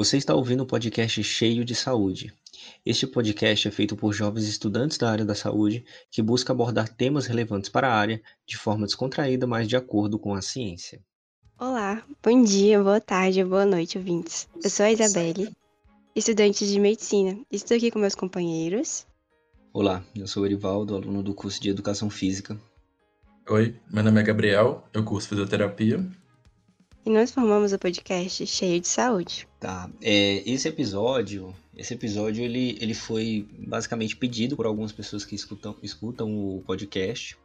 Você está ouvindo um podcast cheio de saúde. Este podcast é feito por jovens estudantes da área da saúde que busca abordar temas relevantes para a área de forma descontraída, mas de acordo com a ciência. Olá, bom dia, boa tarde, boa noite, ouvintes. Eu sou a Isabelle, estudante de medicina. Estou aqui com meus companheiros. Olá, eu sou o Erivaldo, aluno do curso de Educação Física. Oi, meu nome é Gabriel, eu curso fisioterapia e nós formamos o podcast cheio de saúde. Tá. É, esse episódio, esse episódio ele, ele foi basicamente pedido por algumas pessoas que escutam, escutam o podcast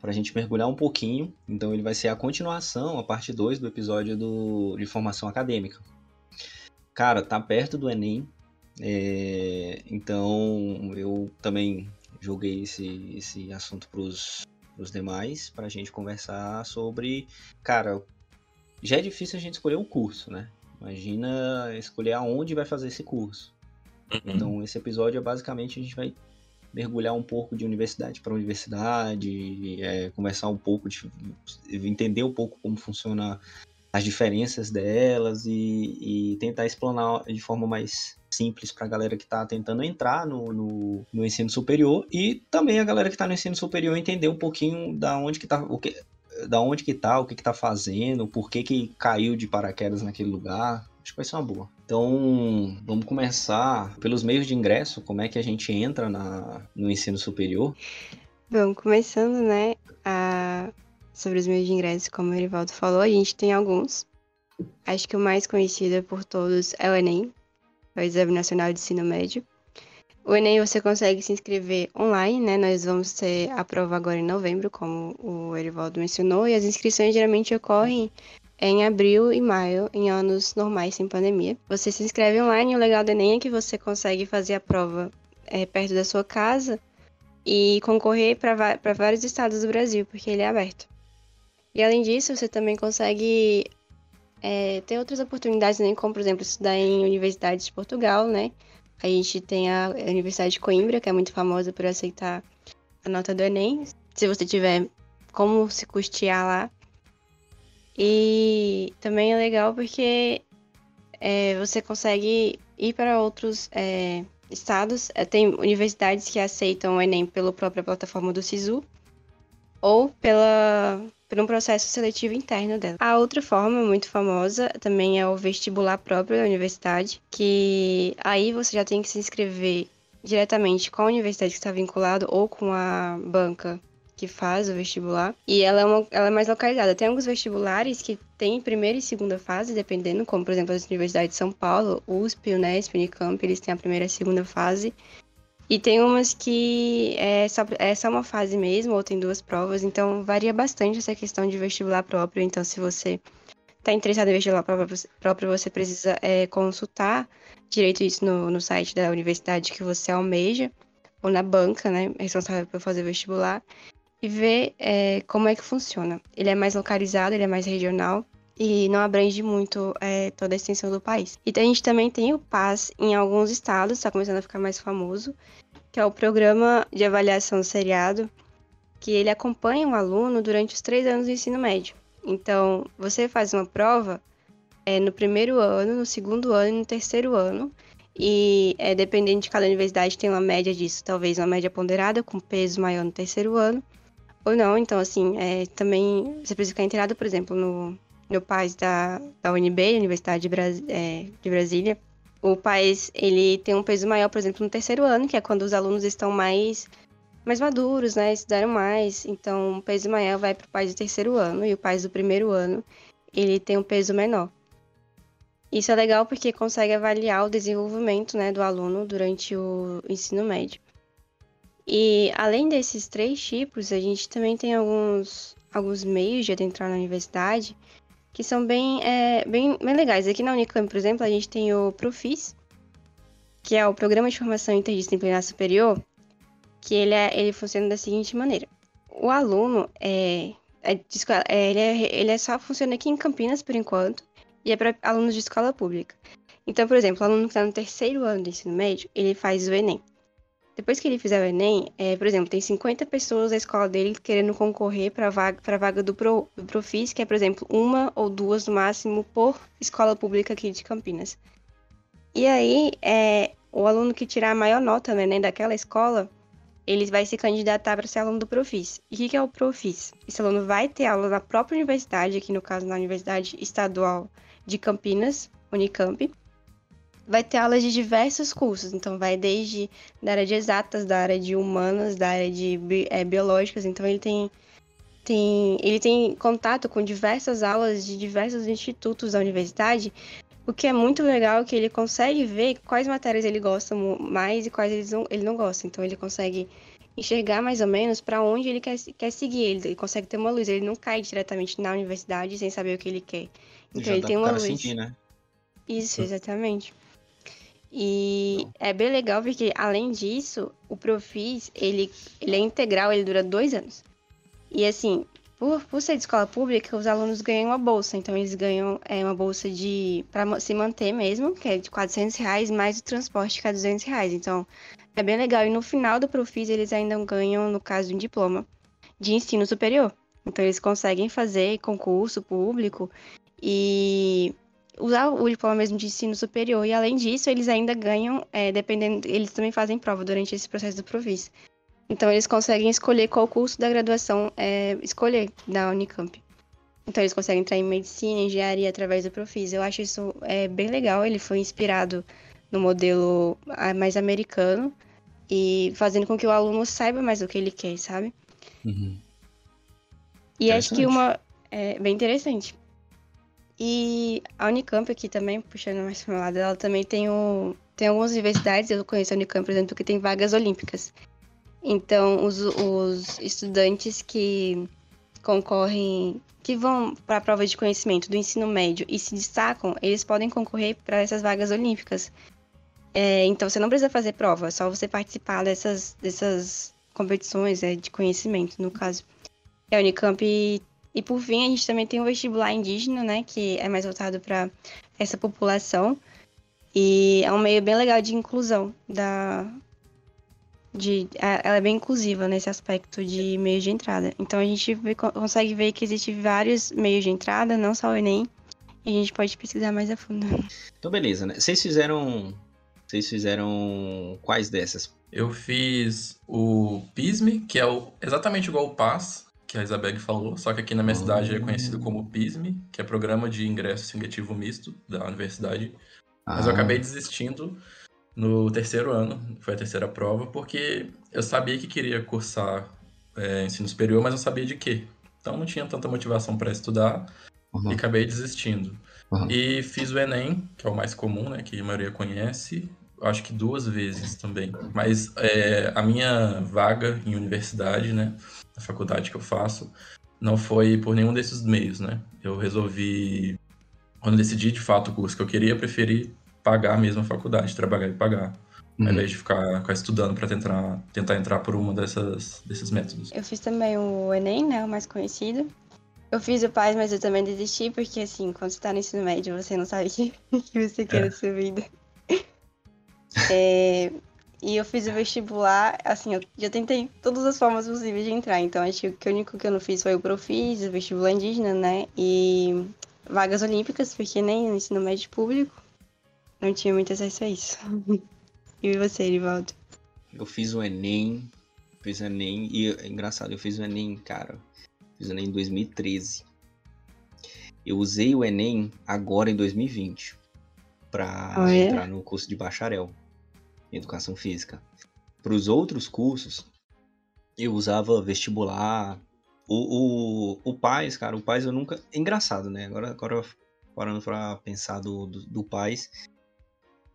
para a gente mergulhar um pouquinho. Então ele vai ser a continuação, a parte 2 do episódio do, de formação acadêmica. Cara, tá perto do Enem, é, então eu também joguei esse, esse assunto para os demais para a gente conversar sobre, cara, já é difícil a gente escolher um curso, né? Imagina escolher aonde vai fazer esse curso. Uhum. Então, esse episódio é basicamente a gente vai mergulhar um pouco de universidade para universidade, é, conversar um pouco, de, entender um pouco como funciona as diferenças delas e, e tentar explanar de forma mais simples para a galera que está tentando entrar no, no, no, ensino superior e também a galera que está no ensino superior entender um pouquinho da onde que tá, o que, da onde que tá, o que que tá fazendo, por que que caiu de paraquedas naquele lugar. Acho que vai ser uma boa. Então, vamos começar pelos meios de ingresso, como é que a gente entra na, no ensino superior. Bom, começando, né, a... sobre os meios de ingresso, como o Erivaldo falou, a gente tem alguns. Acho que o mais conhecido por todos é o Enem, o Exame Nacional de Ensino Médio. O Enem você consegue se inscrever online, né? Nós vamos ter a prova agora em novembro, como o Erivaldo mencionou, e as inscrições geralmente ocorrem em abril e maio, em anos normais sem pandemia. Você se inscreve online, o legal do Enem é que você consegue fazer a prova é, perto da sua casa e concorrer para vários estados do Brasil, porque ele é aberto. E além disso, você também consegue é, ter outras oportunidades, né? como por exemplo estudar em universidades de Portugal, né? A gente tem a Universidade de Coimbra, que é muito famosa por aceitar a nota do Enem. Se você tiver como se custear lá. E também é legal porque é, você consegue ir para outros é, estados. É, tem universidades que aceitam o Enem pela própria plataforma do SISU ou pela por um processo seletivo interno dela. A outra forma muito famosa também é o vestibular próprio da universidade, que aí você já tem que se inscrever diretamente com a universidade que está vinculado ou com a banca que faz o vestibular. E ela é, uma, ela é mais localizada. Tem alguns vestibulares que tem primeira e segunda fase, dependendo, como por exemplo as universidades de São Paulo, USP, Unesp, Unicamp, eles têm a primeira e segunda fase. E tem umas que é só, é só uma fase mesmo, ou tem duas provas, então varia bastante essa questão de vestibular próprio. Então, se você está interessado em vestibular próprio, você precisa é, consultar direito isso no, no site da universidade que você almeja, ou na banca, né, responsável por fazer vestibular, e ver é, como é que funciona. Ele é mais localizado, ele é mais regional, e não abrange muito é, toda a extensão do país. E a gente também tem o PAS em alguns estados, está começando a ficar mais famoso, que é o Programa de Avaliação Seriado, que ele acompanha um aluno durante os três anos do ensino médio. Então, você faz uma prova é, no primeiro ano, no segundo ano e no terceiro ano, e é, dependendo de cada universidade tem uma média disso, talvez uma média ponderada, com peso maior no terceiro ano, ou não. Então, assim, é, também você precisa ficar inteirado, por exemplo, no, meu pai da, da UNB, Universidade de, Bras, é, de Brasília, o país ele tem um peso maior, por exemplo, no terceiro ano, que é quando os alunos estão mais mais maduros, né, estudaram mais, então o peso maior vai para o país do terceiro ano e o país do primeiro ano ele tem um peso menor. Isso é legal porque consegue avaliar o desenvolvimento, né, do aluno durante o ensino médio. E além desses três tipos, a gente também tem alguns alguns meios de adentrar na universidade que são bem, é, bem, bem legais. Aqui na Unicamp, por exemplo, a gente tem o Profis, que é o Programa de Formação Interdisciplinar Superior, que ele, é, ele funciona da seguinte maneira. O aluno é, é, é, ele, é, ele é só funciona aqui em Campinas por enquanto, e é para alunos de escola pública. Então, por exemplo, o aluno que está no terceiro ano do ensino médio, ele faz o Enem. Depois que ele fizer o Enem, é, por exemplo, tem 50 pessoas da escola dele querendo concorrer para a vaga, pra vaga do, Pro, do Profis, que é, por exemplo, uma ou duas no máximo por escola pública aqui de Campinas. E aí, é, o aluno que tirar a maior nota no Enem daquela escola, ele vai se candidatar para ser aluno do Profis. E o que, que é o Profis? Esse aluno vai ter aula na própria universidade, aqui no caso na Universidade Estadual de Campinas, Unicamp. Vai ter aulas de diversos cursos, então vai desde da área de exatas, da área de humanas, da área de é, biológicas, então ele tem, tem, ele tem contato com diversas aulas de diversos institutos da universidade, o que é muito legal que ele consegue ver quais matérias ele gosta mais e quais ele não, ele não gosta. Então ele consegue enxergar mais ou menos para onde ele quer, quer seguir. Ele, ele, consegue ter uma luz. Ele não cai diretamente na universidade sem saber o que ele quer. Então ele tem uma luz. Sentir, né? Isso, exatamente. E é bem legal porque, além disso, o Profis, ele, ele é integral, ele dura dois anos. E assim, por, por ser de escola pública, os alunos ganham uma bolsa. Então, eles ganham é, uma bolsa de para se manter mesmo, que é de 400 reais, mais o transporte que é 200 reais. Então, é bem legal. E no final do Profis, eles ainda ganham, no caso, um diploma de ensino superior. Então, eles conseguem fazer concurso público e usar o diploma mesmo de ensino superior. E, além disso, eles ainda ganham, é, dependendo, eles também fazem prova durante esse processo do Profis. Então eles conseguem escolher qual curso da graduação é, escolher da Unicamp. Então eles conseguem entrar em medicina, engenharia através do Profis. Eu acho isso é, bem legal. Ele foi inspirado no modelo ah, mais americano e fazendo com que o aluno saiba mais o que ele quer, sabe? Uhum. E acho que uma é bem interessante. E a Unicamp aqui também, puxando mais para o meu lado, ela também tem, o, tem algumas universidades, eu conheço a Unicamp, por exemplo, que tem vagas olímpicas. Então, os, os estudantes que concorrem, que vão para a prova de conhecimento do ensino médio e se destacam, eles podem concorrer para essas vagas olímpicas. É, então, você não precisa fazer prova, é só você participar dessas, dessas competições é, de conhecimento, no caso. A Unicamp. E, por fim, a gente também tem o vestibular indígena, né, que é mais voltado para essa população. E é um meio bem legal de inclusão da, de ela é bem inclusiva nesse aspecto de meio de entrada. Então a gente vê, consegue ver que existem vários meios de entrada, não só o Enem, e a gente pode pesquisar mais a fundo. Então beleza, né? Vocês fizeram vocês fizeram quais dessas? Eu fiz o PISME, que é o, exatamente igual o PAS, que a Isabelle falou, só que aqui na minha oh. cidade é conhecido como PISME, que é Programa de Ingresso Seletivo Misto da universidade. Ah. Mas eu ah. acabei desistindo no terceiro ano, foi a terceira prova, porque eu sabia que queria cursar é, ensino superior, mas não sabia de quê. Então não tinha tanta motivação para estudar uhum. e acabei desistindo. Uhum. E fiz o Enem, que é o mais comum, né, que a maioria conhece, acho que duas vezes também. Mas é, a minha vaga em universidade, né, na faculdade que eu faço, não foi por nenhum desses meios, né. Eu resolvi, quando decidi de fato o curso que eu queria, eu preferi pagar mesmo a faculdade, trabalhar e pagar. Uhum. Ao invés de ficar, ficar estudando para tentar, tentar entrar por uma dessas, desses métodos. Eu fiz também o Enem, né? O mais conhecido. Eu fiz o PAS, mas eu também desisti, porque assim, quando você tá no ensino médio, você não sabe o que, que você quer é. na sua vida. é, e eu fiz o vestibular, assim, eu já tentei todas as formas possíveis de entrar. Então, acho que o único que eu não fiz foi o Profis, o vestibular indígena, né? E vagas olímpicas, porque nem no ensino médio público não tinha muito acesso a isso. e você, Erivaldo? Eu fiz o Enem, fiz o Enem, e é engraçado, eu fiz o Enem, cara, fiz o Enem em 2013. Eu usei o Enem agora em 2020 para oh, é? entrar no curso de bacharel educação física. Para os outros cursos, eu usava vestibular. O, o, o PAIS, cara, o PAIS eu nunca. É engraçado, né? Agora, agora parando para pensar do, do, do PAIS,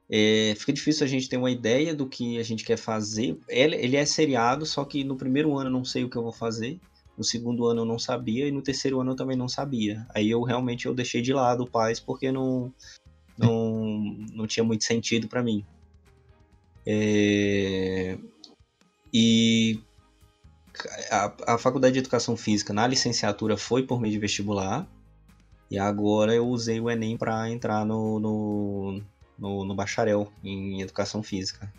é, fica difícil a gente ter uma ideia do que a gente quer fazer. Ele, ele é seriado, só que no primeiro ano eu não sei o que eu vou fazer. No segundo ano eu não sabia e no terceiro ano eu também não sabia. Aí eu realmente eu deixei de lado o pais porque não não, não tinha muito sentido para mim. É, e a, a faculdade de educação física na licenciatura foi por meio de vestibular e agora eu usei o Enem para entrar no, no, no, no bacharel em educação física.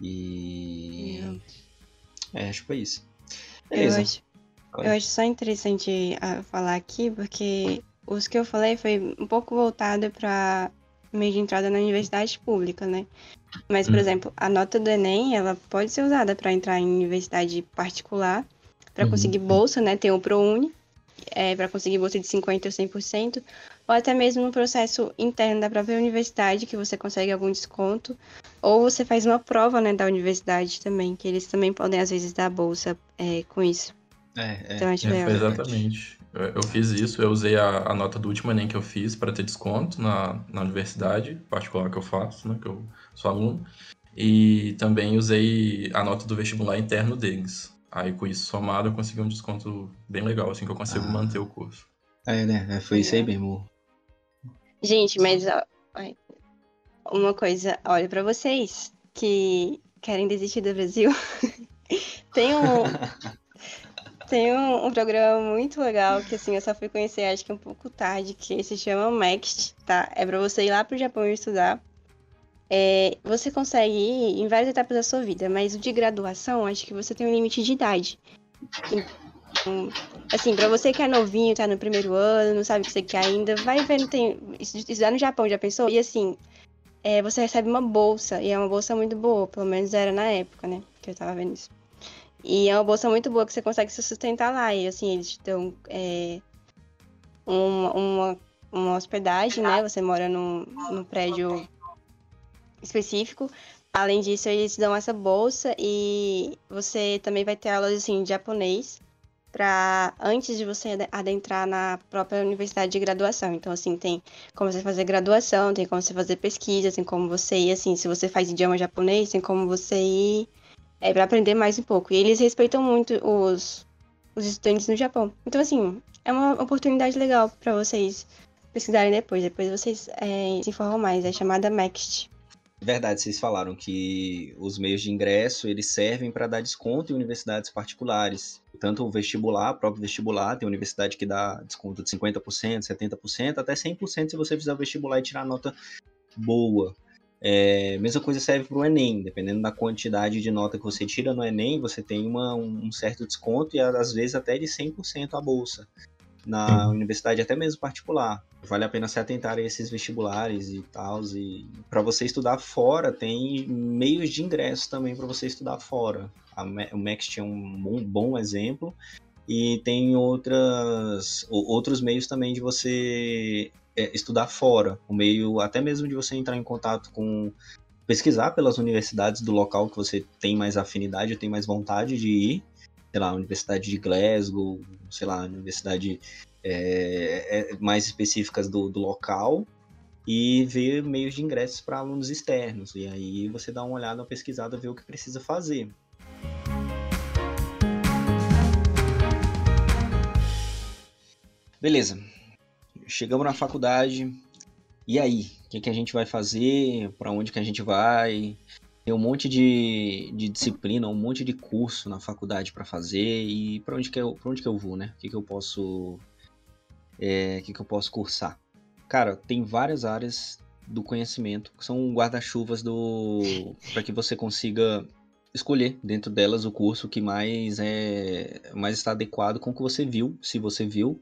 E. É, acho que foi isso. Beleza. Eu acho, eu acho só interessante uh, falar aqui, porque os que eu falei foi um pouco voltado para meio de entrada na universidade pública, né? Mas, por uhum. exemplo, a nota do Enem, ela pode ser usada para entrar em universidade particular, para uhum. conseguir bolsa, né? Tem o ProUni, é, para conseguir bolsa de 50% ou 100%, ou até mesmo no processo interno da própria universidade, que você consegue algum desconto, ou você faz uma prova, né, da universidade também, que eles também podem, às vezes, dar bolsa é, com isso. É, é. Então, acho é, Exatamente. Eu fiz isso, eu usei a, a nota do último Enem que eu fiz para ter desconto na, na universidade particular que eu faço, né, que eu sou aluno. E também usei a nota do vestibular interno deles. Aí com isso somado eu consegui um desconto bem legal, assim que eu consigo ah. manter o curso. É, né? É, foi isso aí mesmo. Gente, mas ó, uma coisa, olha para vocês que querem desistir do Brasil. tem um tem um, um, programa muito legal que assim eu só fui conhecer acho que um pouco tarde que se chama Next, tá? É para você ir lá pro Japão estudar. É, você consegue ir em várias etapas da sua vida, mas o de graduação, acho que você tem um limite de idade. Então, assim, para você que é novinho, tá no primeiro ano, não sabe o que você quer ainda, vai vendo, tem. Estudar no Japão, já pensou? E assim, é, você recebe uma bolsa, e é uma bolsa muito boa, pelo menos era na época, né? Que eu tava vendo isso. E é uma bolsa muito boa que você consegue se sustentar lá. E assim, eles te dão é, uma, uma, uma hospedagem, né? Você mora num, num prédio específico. Além disso, eles dão essa bolsa e você também vai ter aulas assim, de japonês para antes de você adentrar na própria universidade de graduação. Então, assim, tem como você fazer graduação, tem como você fazer pesquisa, tem como você ir, assim, se você faz idioma japonês, tem como você ir é, para aprender mais um pouco. E eles respeitam muito os, os estudantes no Japão. Então, assim, é uma oportunidade legal para vocês pesquisarem depois. Depois vocês é, se informam mais. É chamada MEXT. Verdade, vocês falaram que os meios de ingresso eles servem para dar desconto em universidades particulares. Tanto o vestibular, o próprio vestibular, tem universidade que dá desconto de 50%, 70%, até 100% se você fizer o vestibular e tirar nota boa. É, mesma coisa serve para o Enem, dependendo da quantidade de nota que você tira no Enem, você tem uma, um certo desconto e às vezes até de 100% a bolsa na Sim. universidade, até mesmo particular. Vale a pena se atentar a esses vestibulares e tal. E para você estudar fora, tem meios de ingresso também para você estudar fora. A, o Max é um bom, bom exemplo. E tem outras, outros meios também de você é, estudar fora. O meio até mesmo de você entrar em contato com pesquisar pelas universidades do local que você tem mais afinidade, tem mais vontade de ir sei lá, Universidade de Glasgow, sei lá, Universidade é, é, mais específicas do, do local e ver meios de ingressos para alunos externos. E aí você dá uma olhada, uma pesquisada, ver o que precisa fazer. Beleza. Chegamos na faculdade. E aí? O que, que a gente vai fazer? Para onde que a gente vai? Tem um monte de, de disciplina, um monte de curso na faculdade para fazer e para onde que eu, onde que eu vou, né? O que que eu posso é, que que eu posso cursar? Cara, tem várias áreas do conhecimento que são guarda-chuvas do para que você consiga escolher dentro delas o curso que mais é mais está adequado com o que você viu, se você viu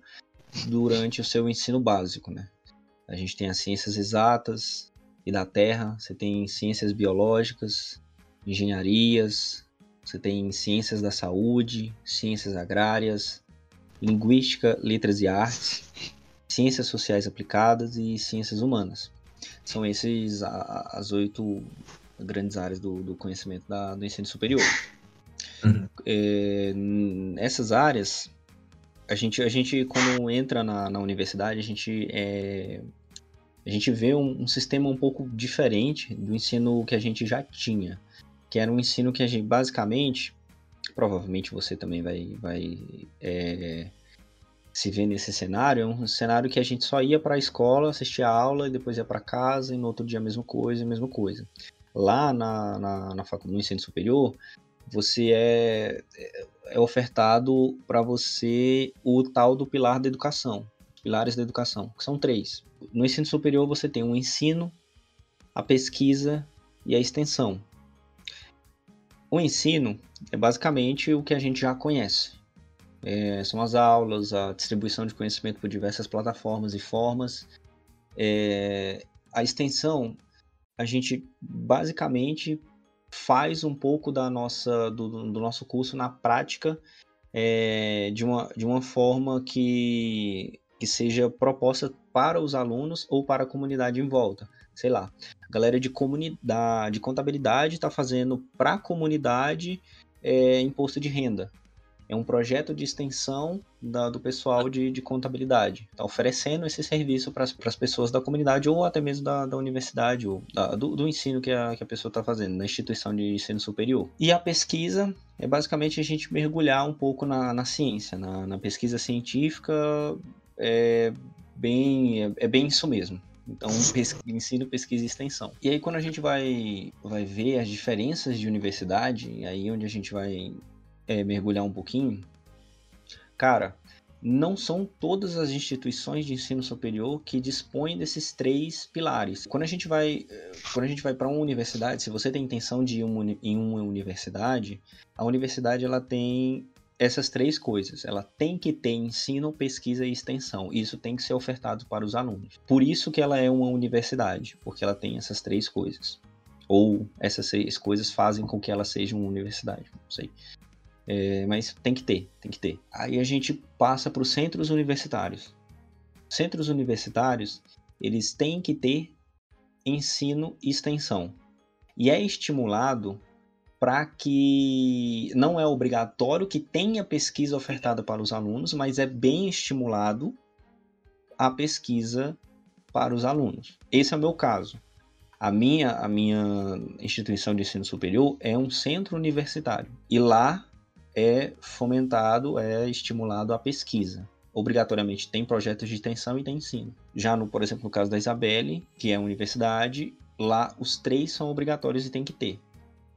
durante o seu ensino básico, né? A gente tem as ciências exatas, e da Terra, você tem ciências biológicas, engenharias, você tem ciências da saúde, ciências agrárias, linguística, letras e artes, ciências sociais aplicadas e ciências humanas. São esses as oito grandes áreas do, do conhecimento da, do ensino superior. Uhum. É, nessas áreas, a gente, a gente quando entra na, na universidade, a gente é, a gente vê um, um, sistema um pouco diferente do ensino que a gente já tinha, que era um ensino que a gente basicamente, provavelmente você também vai, vai é, se ver nesse cenário, é um cenário que a gente só ia para a escola, assistia a aula e depois ia para casa e no outro dia a mesma coisa, a mesma coisa. Lá na, na, na faculdade, no ensino superior, você é, é ofertado para você o tal do pilar da educação, pilares da educação, que são três. No ensino superior você tem o ensino, a pesquisa e a extensão. O ensino é basicamente o que a gente já conhece. É, são as aulas, a distribuição de conhecimento por diversas plataformas e formas. É, a extensão, a gente basicamente faz um pouco da nossa, do, do nosso curso na prática é, de, uma, de uma forma que, que seja proposta para os alunos ou para a comunidade em volta. Sei lá, a galera de comunidade, de contabilidade está fazendo para a comunidade é, imposto de renda é um projeto de extensão da, do pessoal de, de contabilidade. Está oferecendo esse serviço para as pessoas da comunidade ou até mesmo da, da universidade, ou da, do, do, ensino que a, que a pessoa está fazendo, na instituição de ensino superior. E a pesquisa é basicamente a gente mergulhar um pouco na, na ciência, na, na pesquisa científica, é bem, é, é bem isso mesmo. Então, ensino, pesquisa e extensão. E aí, quando a gente vai, vai ver as diferenças de universidade, aí onde a gente vai é, mergulhar um pouquinho, cara, não são todas as instituições de ensino superior que dispõem desses três pilares. Quando a gente vai, quando a gente vai para uma universidade, se você tem intenção de ir em uma universidade, a universidade ela tem essas três coisas. Ela tem que ter ensino, pesquisa e extensão. Isso tem que ser ofertado para os alunos. Por isso que ela é uma universidade, porque ela tem essas três coisas. Ou essas três coisas fazem com que ela seja uma universidade. Não sei. É, mas tem que ter, tem que ter. Aí a gente passa para os centros universitários. Centros universitários, eles têm que ter ensino e extensão. E é estimulado para que não é obrigatório que tenha pesquisa ofertada para os alunos, mas é bem estimulado a pesquisa para os alunos. Esse é o meu caso. A minha, a minha instituição de ensino superior é um centro universitário. E lá é fomentado, é estimulado a pesquisa. Obrigatoriamente tem projetos de extensão e tem ensino. Já no, por exemplo, no caso da Isabelle, que é a universidade, lá os três são obrigatórios e tem que ter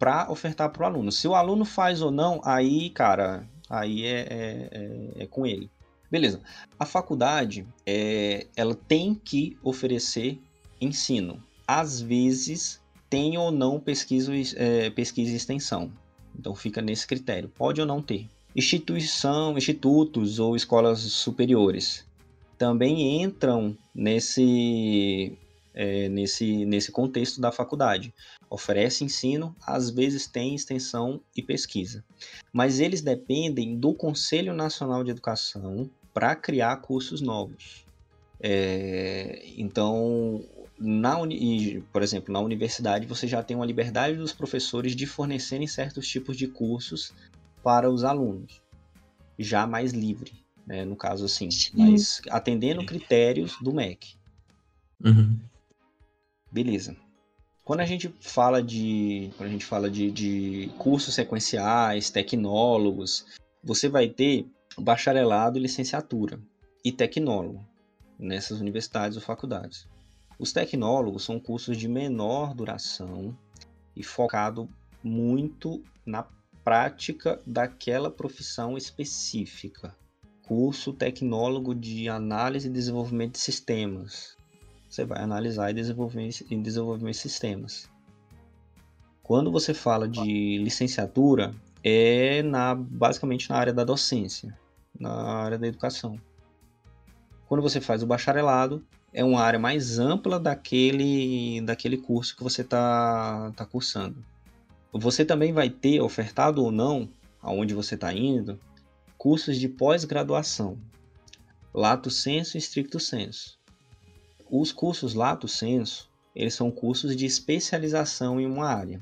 para ofertar para o aluno. Se o aluno faz ou não, aí, cara, aí é, é, é, é com ele. Beleza. A faculdade, é, ela tem que oferecer ensino. Às vezes, tem ou não pesquisa, é, pesquisa e extensão. Então fica nesse critério. Pode ou não ter. Instituição, institutos ou escolas superiores também entram nesse, é, nesse, nesse contexto da faculdade. Oferece ensino, às vezes tem extensão e pesquisa. Mas eles dependem do Conselho Nacional de Educação para criar cursos novos. É, então, na uni, por exemplo, na universidade você já tem uma liberdade dos professores de fornecerem certos tipos de cursos para os alunos, já mais livre, né, no caso assim, mas atendendo critérios do MEC. Uhum. Beleza. Quando a gente fala de, quando a gente fala de, de cursos sequenciais, tecnólogos, você vai ter bacharelado e licenciatura e tecnólogo nessas universidades ou faculdades. Os tecnólogos são cursos de menor duração e focado muito na prática daquela profissão específica. Curso tecnólogo de análise e desenvolvimento de sistemas. Você vai analisar e desenvolver, e desenvolver sistemas. Quando você fala de licenciatura, é na, basicamente na área da docência, na área da educação. Quando você faz o bacharelado, é uma área mais ampla daquele, daquele curso que você está tá cursando. Você também vai ter, ofertado ou não, aonde você está indo, cursos de pós-graduação, lato senso e stricto senso. Os cursos lato senso, eles são cursos de especialização em uma área.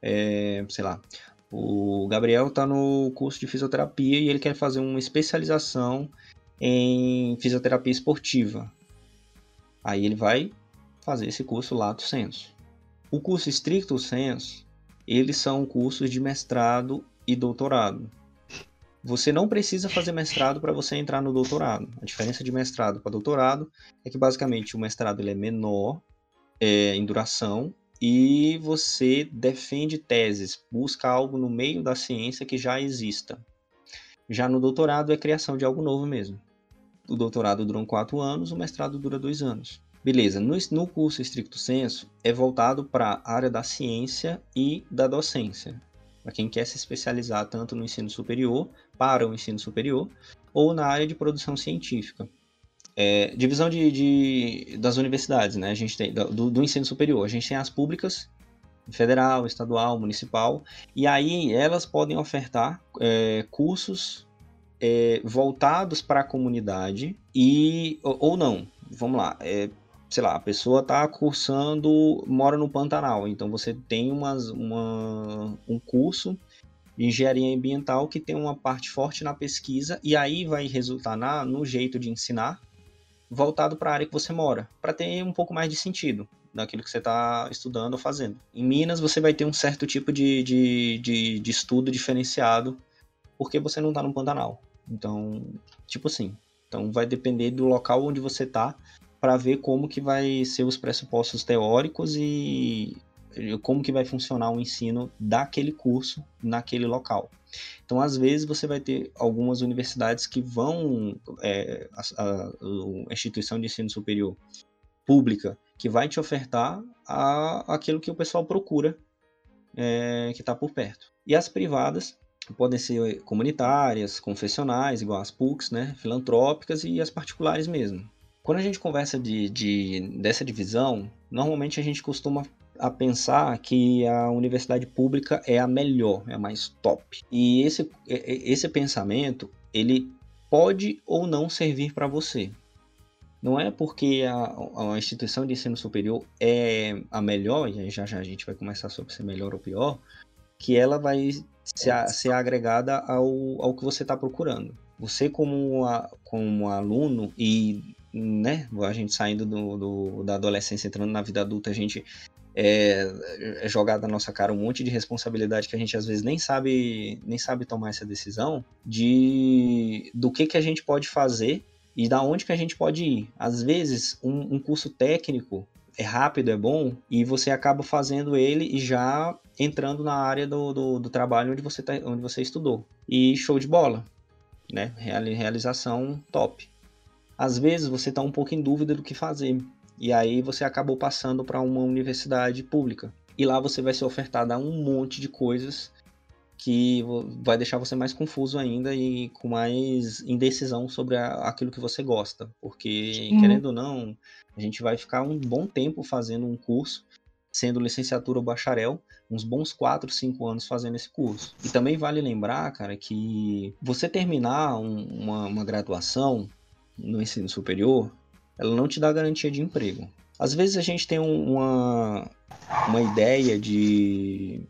É, sei lá, o Gabriel está no curso de fisioterapia e ele quer fazer uma especialização em fisioterapia esportiva. Aí ele vai fazer esse curso lato senso. O curso estricto senso, eles são cursos de mestrado e doutorado. Você não precisa fazer mestrado para você entrar no doutorado. A diferença de mestrado para doutorado é que basicamente o mestrado ele é menor é, em duração e você defende teses, busca algo no meio da ciência que já exista. Já no doutorado é criação de algo novo mesmo o doutorado dura quatro anos, o mestrado dura dois anos. Beleza, no, no curso estricto senso é voltado para a área da ciência e da docência, para quem quer se especializar tanto no ensino superior, para o ensino superior, ou na área de produção científica. É, divisão de, de, das universidades, né? A gente tem do, do, ensino superior. A gente tem as públicas, federal, estadual, municipal, e aí elas podem ofertar é, cursos é, voltados para a comunidade e ou, ou não. Vamos lá. É, sei lá, a pessoa está cursando, mora no Pantanal, então você tem umas, uma, um curso de engenharia ambiental que tem uma parte forte na pesquisa e aí vai resultar na, no jeito de ensinar voltado para a área que você mora, para ter um pouco mais de sentido daquilo que você está estudando ou fazendo. Em Minas você vai ter um certo tipo de, de, de, de estudo diferenciado porque você não está no Pantanal. Então, tipo assim, então vai depender do local onde você está para ver como que vai ser os pressupostos teóricos e como que vai funcionar o ensino daquele curso naquele local. Então, às vezes, você vai ter algumas universidades que vão, é, a, a, a, instituição de ensino superior pública, que vai te ofertar a, aquilo que o pessoal procura, é, que está por perto. E as privadas podem ser comunitárias, confessionais, igual as PUCs, né, filantrópicas e as particulares mesmo. Quando a gente conversa de, de, dessa divisão, normalmente a gente costuma a pensar que a universidade pública é a melhor, é a mais top. E esse, esse pensamento, ele pode ou não servir para você. Não é porque a, a, instituição de ensino superior é a melhor, e já já a gente vai começar sobre ser melhor ou pior, que ela vai ser, ser agregada ao, ao que você está procurando. Você como, a, como aluno e né, a gente saindo do, do, da adolescência, entrando na vida adulta, a gente é, é jogado na nossa cara um monte de responsabilidade que a gente às vezes nem sabe nem sabe tomar essa decisão de do que que a gente pode fazer e da onde que a gente pode ir. Às vezes um, um curso técnico é rápido, é bom, e você acaba fazendo ele e já entrando na área do, do, do trabalho onde você, tá, onde você estudou. E show de bola, né? Realização top. Às vezes você está um pouco em dúvida do que fazer. E aí você acabou passando para uma universidade pública. E lá você vai ser ofertado a um monte de coisas que vai deixar você mais confuso ainda e com mais indecisão sobre a, aquilo que você gosta. Porque, Sim. querendo ou não, a gente vai ficar um bom tempo fazendo um curso, sendo licenciatura ou bacharel, uns bons 4, 5 anos fazendo esse curso. E também vale lembrar, cara, que você terminar um, uma, uma graduação no ensino superior, ela não te dá garantia de emprego. Às vezes a gente tem uma, uma ideia de,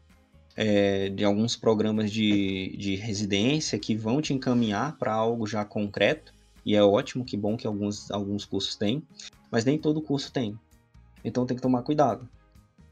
é, de alguns programas de, de residência que vão te encaminhar para algo já concreto, e é ótimo, que bom que alguns, alguns cursos têm, mas nem todo curso tem. Então tem que tomar cuidado.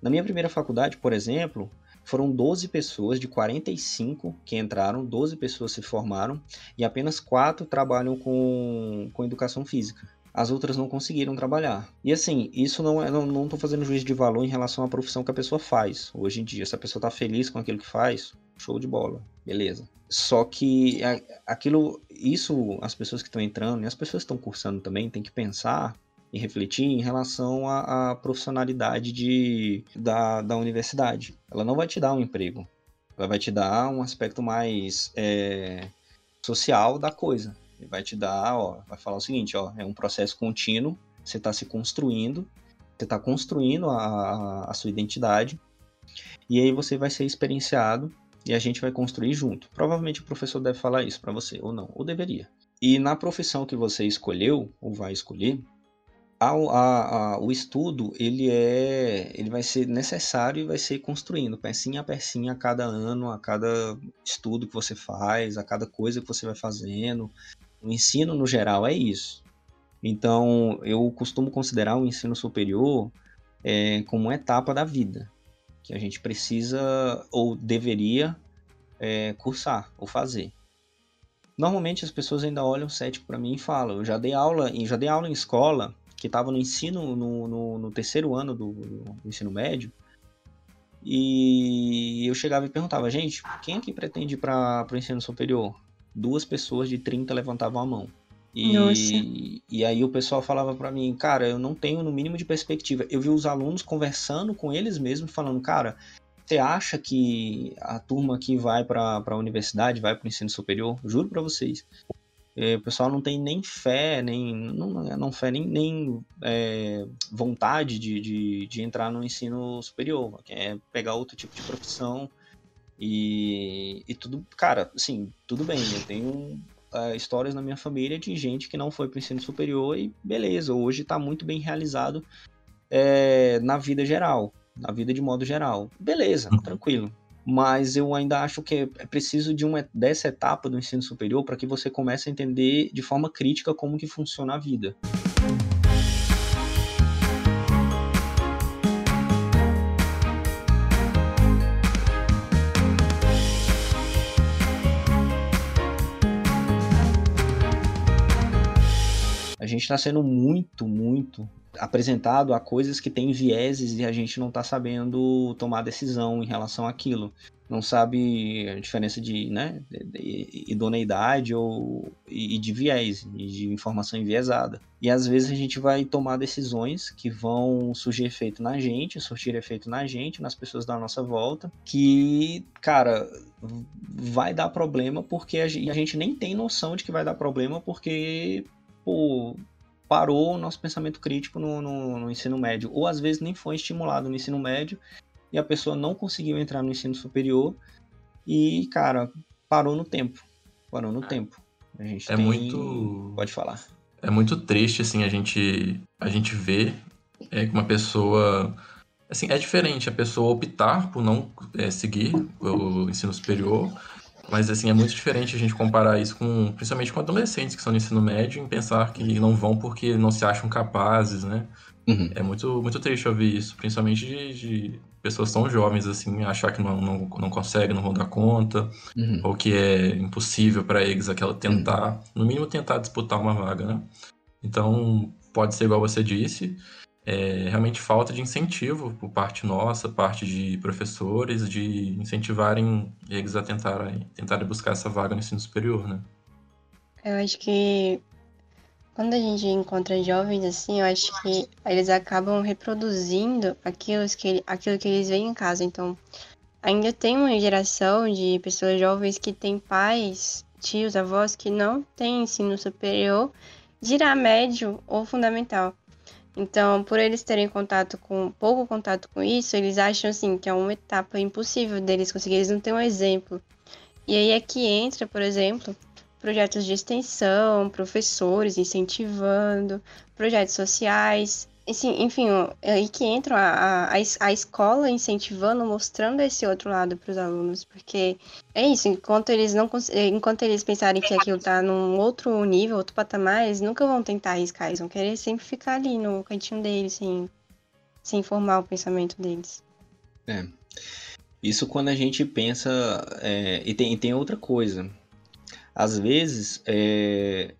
Na minha primeira faculdade, por exemplo, foram 12 pessoas de 45 que entraram, 12 pessoas se formaram e apenas 4 trabalham com, com educação física. As outras não conseguiram trabalhar. E assim, isso não é. Não, tô fazendo juízo de valor em relação à profissão que a pessoa faz. Hoje em dia, se a pessoa tá feliz com aquilo que faz, show de bola, beleza. Só que aquilo, isso, as pessoas que estão entrando e as pessoas que estão cursando também tem que pensar e refletir em relação à, à profissionalidade de, da, da universidade. Ela não vai te dar um emprego, ela vai te dar um aspecto mais é, social da coisa. vai te dar, ó, vai falar o seguinte, ó, é um processo contínuo, você está se construindo, você está construindo a, a sua identidade, e aí você vai ser experienciado e a gente vai construir junto. Provavelmente o professor deve falar isso para você, ou não, ou deveria. E na profissão que você escolheu, ou vai escolher, a, a, a, o estudo ele é ele vai ser necessário e vai ser construindo pecinha a pecinha a cada ano a cada estudo que você faz a cada coisa que você vai fazendo. O ensino no geral é isso. Então eu costumo considerar o ensino superior é, como uma etapa da vida que a gente precisa ou deveria é, cursar ou fazer. Normalmente as pessoas ainda olham cético para mim e falam eu já dei aula já dei aula em escola que estava no ensino, no, no, no, terceiro ano do, do, ensino médio, e eu chegava e perguntava, gente, quem aqui pretende ir para o ensino superior? Duas pessoas de 30 levantavam a mão. E, e aí o pessoal falava para mim, cara, eu não tenho no mínimo de perspectiva. Eu vi os alunos conversando com eles mesmos, falando, cara, você acha que a turma que vai para a universidade, vai para o ensino superior? Juro para vocês, o pessoal não tem nem fé, nem não, não fé, nem, nem é, vontade de, de, de, entrar no ensino superior, é pegar outro tipo de profissão e, e tudo, cara, assim, tudo bem, eu tenho uh, histórias na minha família de gente que não foi para o ensino superior e beleza, hoje está muito bem realizado é, na vida geral, na vida de modo geral. Beleza, uhum. tranquilo mas eu ainda acho que é preciso de uma dessa etapa do ensino superior para que você comece a entender de forma crítica como que funciona a vida. A gente está sendo muito, muito apresentado a coisas que têm vieses e a gente não está sabendo tomar decisão em relação àquilo. Não sabe a diferença de, né, de idoneidade ou, e de viés, e de informação enviesada. E às vezes a gente vai tomar decisões que vão surgir efeito na gente, surtir efeito na gente, nas pessoas da nossa volta, que, cara, vai dar problema porque a gente nem tem noção de que vai dar problema porque, pô, parou o nosso pensamento crítico no, no, no, ensino médio, ou às vezes nem foi estimulado no ensino médio e a pessoa não conseguiu entrar no ensino superior e, cara, parou no tempo. Parou no é. tempo. A gente é tem... muito. Pode falar. É muito triste, assim, a gente, a gente vê é, que uma pessoa. Assim, é diferente a pessoa optar por não é, seguir o ensino superior mas assim, é muito diferente a gente comparar isso com, principalmente com adolescentes que estão no ensino médio, em pensar que não vão porque não se acham capazes, né? Uhum. É muito, muito triste ouvir isso, principalmente de, de, pessoas tão jovens, assim, achar que não, não, não conseguem, não vão dar conta, uhum. ou que é impossível para eles aquela tentar, uhum. no mínimo tentar disputar uma vaga, né? Então, pode ser igual você disse, é, realmente falta de incentivo por parte nossa, parte de professores, de incentivarem eles a tentarem, tentarem buscar essa vaga no ensino superior, né? Eu acho que quando a gente encontra jovens assim, eu acho que eles acabam reproduzindo aquilo que, aquilo que eles veem em casa. Então, ainda tem uma geração de pessoas jovens que têm pais, tios, avós que não têm ensino superior, dirá médio ou fundamental. Então, por eles terem contato com pouco contato com isso, eles acham assim que é uma etapa impossível deles conseguir, eles não têm um exemplo. E aí é que entra, por exemplo, projetos de extensão, professores incentivando, projetos sociais, Enfim, é aí que entra a, a, a escola incentivando, mostrando esse outro lado para os alunos, porque é isso, enquanto eles não enquanto eles pensarem que aquilo está num outro nível, outro patamar, eles nunca vão tentar arriscar, eles vão querer sempre ficar ali no cantinho deles, sem, sem formar o pensamento deles. É. Isso quando a gente pensa. É, e, tem, e tem outra coisa. Às vezes, é,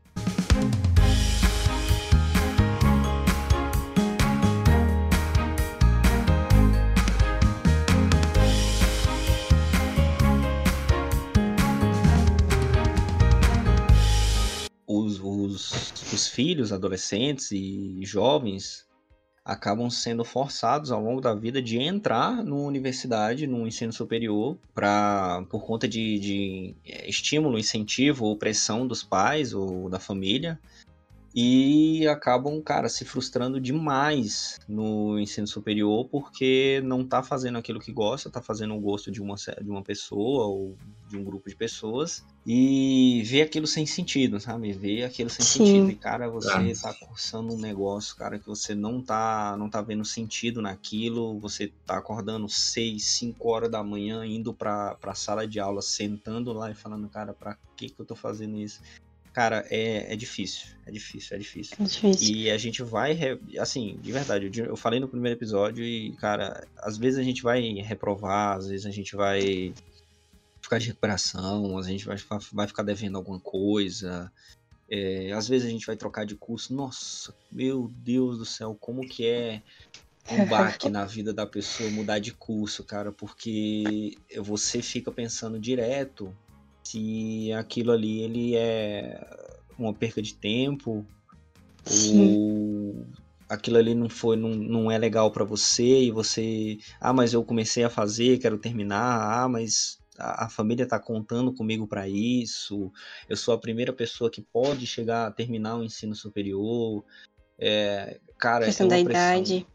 filhos, adolescentes e jovens acabam sendo forçados ao longo da vida de entrar numa universidade, num ensino superior, para por conta de, de é, estímulo, incentivo ou pressão dos pais ou da família, e acabam, cara, se frustrando demais no ensino superior porque não tá fazendo aquilo que gosta, tá fazendo o gosto de uma, de uma pessoa ou de um grupo de pessoas e vê aquilo sem sentido, sabe? Vê aquilo sem Sim. sentido. E, cara, você é. tá cursando um negócio, cara, que você não tá, não tá vendo sentido naquilo, você tá acordando 6, 5 horas da manhã, indo pra, pra sala de aula, sentando lá e falando, cara, pra que que eu tô fazendo isso? Cara, é, é difícil, é difícil, é difícil. É difícil. E a gente vai, assim, de verdade, eu falei no primeiro episódio e, cara, às vezes a gente vai reprovar, às vezes a gente vai ficar de recuperação, a gente vai ficar, vai ficar devendo alguma coisa. É, às vezes a gente vai trocar de curso. Nossa, meu Deus do céu, como que é um baque na vida da pessoa mudar de curso, cara, porque você fica pensando direto se aquilo ali ele é uma perca de tempo Sim. ou aquilo ali não foi não, não é legal para você e você ah mas eu comecei a fazer quero terminar ah mas a, a família está contando comigo para isso, eu sou a primeira pessoa que pode chegar a terminar o ensino superior. É, cara, a questão é da pressão, idade.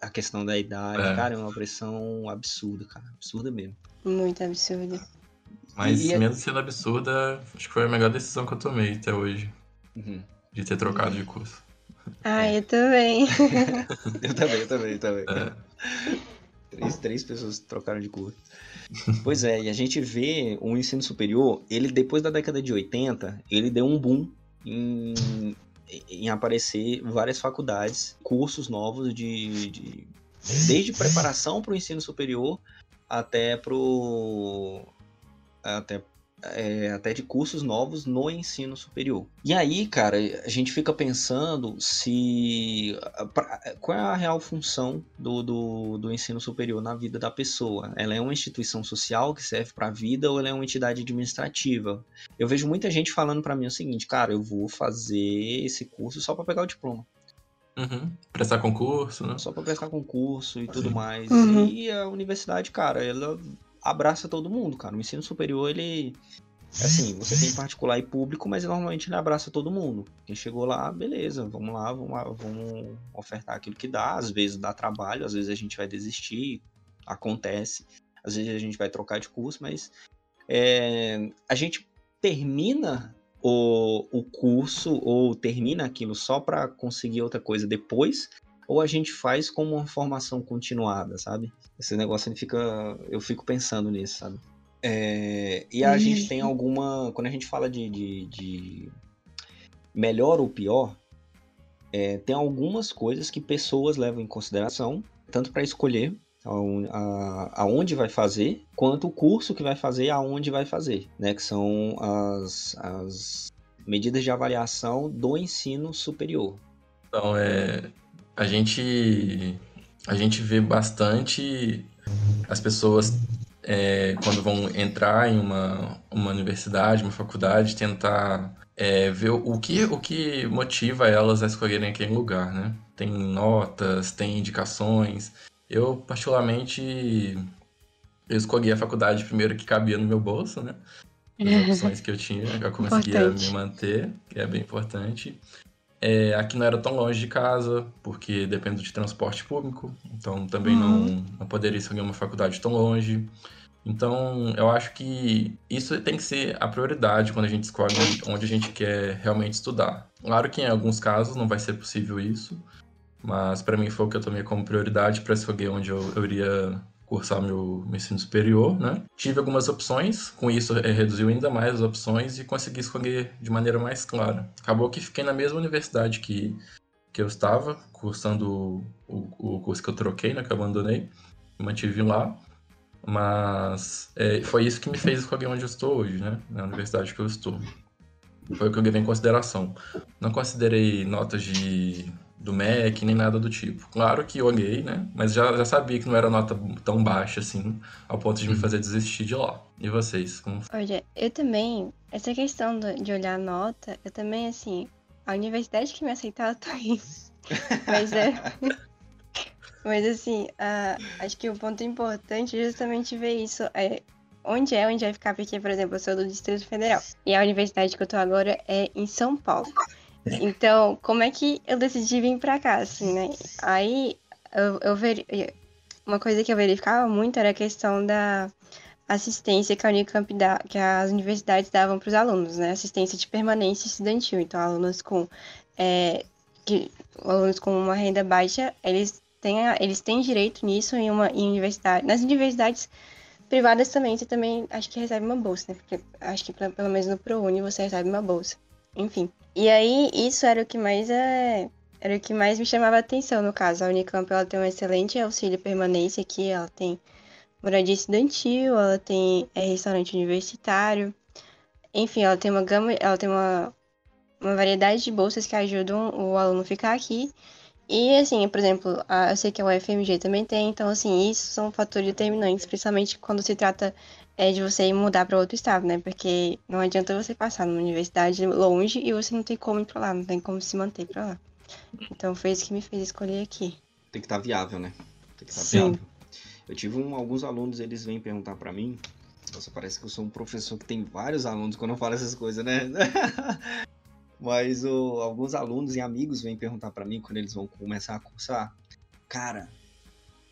A questão da idade, É. cara, é uma pressão absurda, cara. Absurda mesmo. Muito absurdo. Mas E é- mesmo sendo absurda, acho que foi a melhor decisão que eu tomei até hoje, Uhum. de ter trocado de curso. Ah, É. eu também. Eu também, eu também, eu também. É. Três, três pessoas trocaram de curso. Pois é, e a gente vê o ensino superior, ele depois da década de 80, ele deu um boom em, em aparecer várias faculdades, cursos novos de, de- desde preparação para o ensino superior até pro até é, até de cursos novos no ensino superior. E aí, cara, a gente fica pensando se pra- qual é a real função do, do, do ensino superior na vida da pessoa. Ela é uma instituição social que serve para a vida ou ela é uma entidade administrativa? Eu vejo muita gente falando para mim o seguinte, cara, eu vou fazer esse curso só para pegar o diploma, Uhum. Prestar concurso, né? só para prestar concurso e tudo Sim. mais. Uhum. E a universidade, cara, ela abraça todo mundo, cara. O ensino superior, ele assim, você tem particular e público, mas normalmente ele abraça todo mundo. Quem chegou lá, beleza, vamos lá, vamos lá, vamos ofertar aquilo que dá. Às vezes dá trabalho, às vezes a gente vai desistir, acontece. Às vezes a gente vai trocar de curso, mas é, a gente termina o, o curso ou termina aquilo só para conseguir outra coisa depois, ou a gente faz como uma formação continuada, sabe? Esse negócio ele fica, eu fico pensando nisso, sabe? É, e a Uhum. gente tem alguma, quando a gente fala de, de, de melhor ou pior, é, tem algumas coisas que pessoas levam em consideração, tanto para escolher aonde vai fazer, quanto o curso que vai fazer e aonde vai fazer, né? Que são as, as medidas de avaliação do ensino superior. Então, é, a gente a gente vê bastante as pessoas é, quando vão entrar em uma, uma universidade, uma faculdade, tentar é, ver o que, o que motiva elas a escolherem aquele lugar, né? Tem notas, tem indicações. Eu, particularmente, eu escolhi a faculdade primeiro que cabia no meu bolso, né? As opções que eu tinha, eu conseguia Importante. me manter, que é bem importante. É, aqui não era tão longe de casa, porque depende de transporte público, então também Uhum. não, não poderia escolher uma faculdade tão longe. Então, eu acho que isso tem que ser a prioridade quando a gente escolhe onde a gente quer realmente estudar. Claro que em alguns casos não vai ser possível isso, mas para mim foi o que eu tomei como prioridade para escolher onde eu, eu iria cursar meu, meu ensino superior, né? Tive algumas opções, com isso eh, reduziu ainda mais as opções e consegui escolher de maneira mais clara. Acabou que fiquei na mesma universidade que, que eu estava, cursando o, o curso que eu troquei, né? Que eu abandonei, mantive lá. Mas eh, foi isso que me fez escolher onde eu estou hoje, né? Na universidade que eu estou. Foi o que eu levei em consideração. Não considerei notas de do MEC, nem nada do tipo. Claro que eu olhei, né? Mas já, já sabia que não era nota tão baixa assim, ao ponto de me fazer desistir de lá. E vocês? Como... Olha, eu também, essa questão de olhar a nota, eu também, assim, a universidade que me aceitar, eu tô indo. Mas é. Mas assim, a- acho que o ponto importante é justamente ver isso. É, onde é, onde vai ficar, porque, por exemplo, eu sou do Distrito Federal. E a universidade que eu tô agora é em São Paulo. Então, como é que eu decidi vir pra cá, assim, né? Aí eu, eu veri... Uma coisa que eu verificava muito era a questão da assistência que a Unicamp dá, que as universidades davam para os alunos, né? Assistência de permanência estudantil. Então, alunos com é, que, alunos com uma renda baixa, eles têm, eles têm direito nisso em uma em universidade. Nas universidades privadas também, você também acho que recebe uma bolsa, né? Porque acho que pelo menos no ProUni você recebe uma bolsa. Enfim. E aí, isso era o que mais é. Era o que mais me chamava a atenção, no caso. A Unicamp ela tem um excelente auxílio permanência aqui, ela tem moradia estudantil, ela tem é, restaurante universitário. Enfim, ela tem uma gama, ela tem uma, uma variedade de bolsas que ajudam o aluno a ficar aqui. E assim, por exemplo, a, eu sei que a UFMG também tem, então assim, isso são fatores determinantes, principalmente quando se trata é, de você ir mudar para outro estado, né? Porque não adianta você passar numa universidade longe e você não tem como ir para lá, não tem como se manter para lá. Então foi isso que me fez escolher aqui. Tem que estar viável, né? Tem que estar Sim. viável. Eu tive um- alguns alunos, eles vêm perguntar pra mim Nossa, parece que eu sou um professor que tem vários alunos quando eu falo essas coisas, né? Mas o, alguns alunos e amigos vêm perguntar para mim quando eles vão começar a cursar, cara,